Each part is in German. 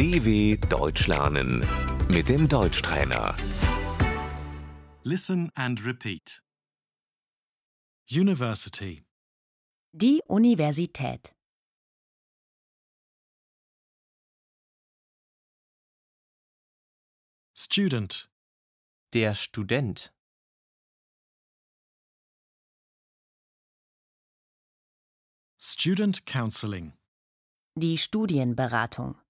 DW Deutsch lernen mit dem Deutschtrainer. Listen and repeat. University, Die Universität. student, Der Student. student counseling, Die Studienberatung.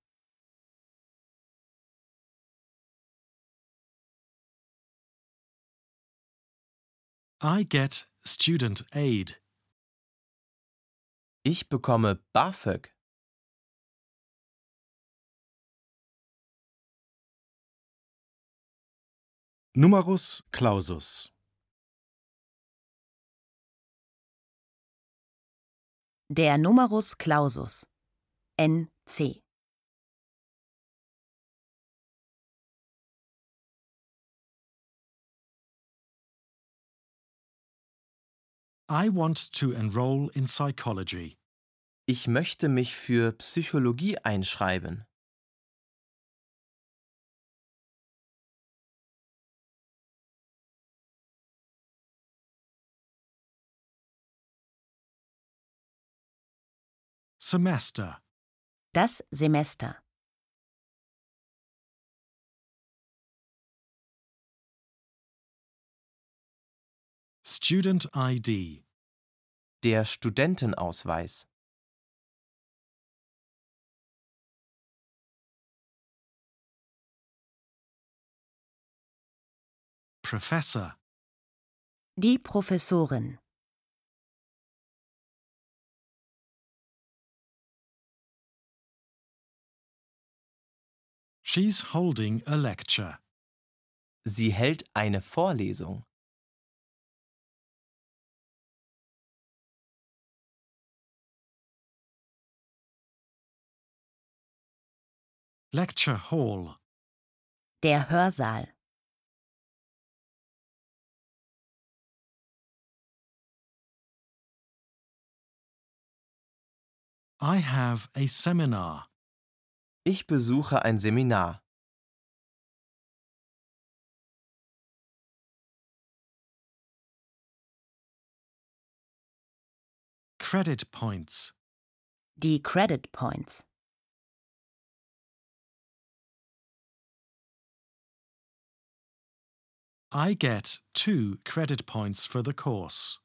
I get student aid. Ich bekomme BAföG. Numerus clausus, Der Numerus Clausus. NC. I want to enroll in psychology. Ich möchte mich für Psychologie einschreiben. Semester, Das Semester. Student ID, Der Studentenausweis. professor, Die Professorin. she's holding a lecture. Sie hält eine Vorlesung. Lecture hall, Der Hörsaal. I have a seminar. Ich besuche ein Seminar. Credit points, Die Credit Points. I get two credit points for the course.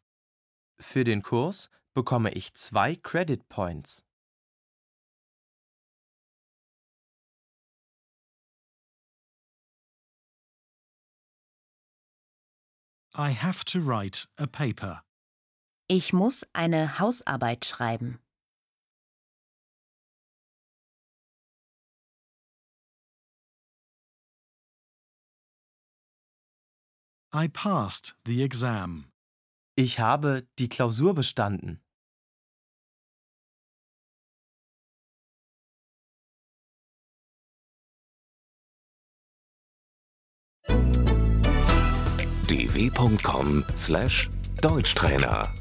Für den Kurs bekomme ich zwei Credit Points. I have to write a paper. Ich muss eine Hausarbeit schreiben. I passed the exam. Ich habe die Klausur bestanden. dw.com/deutschtrainer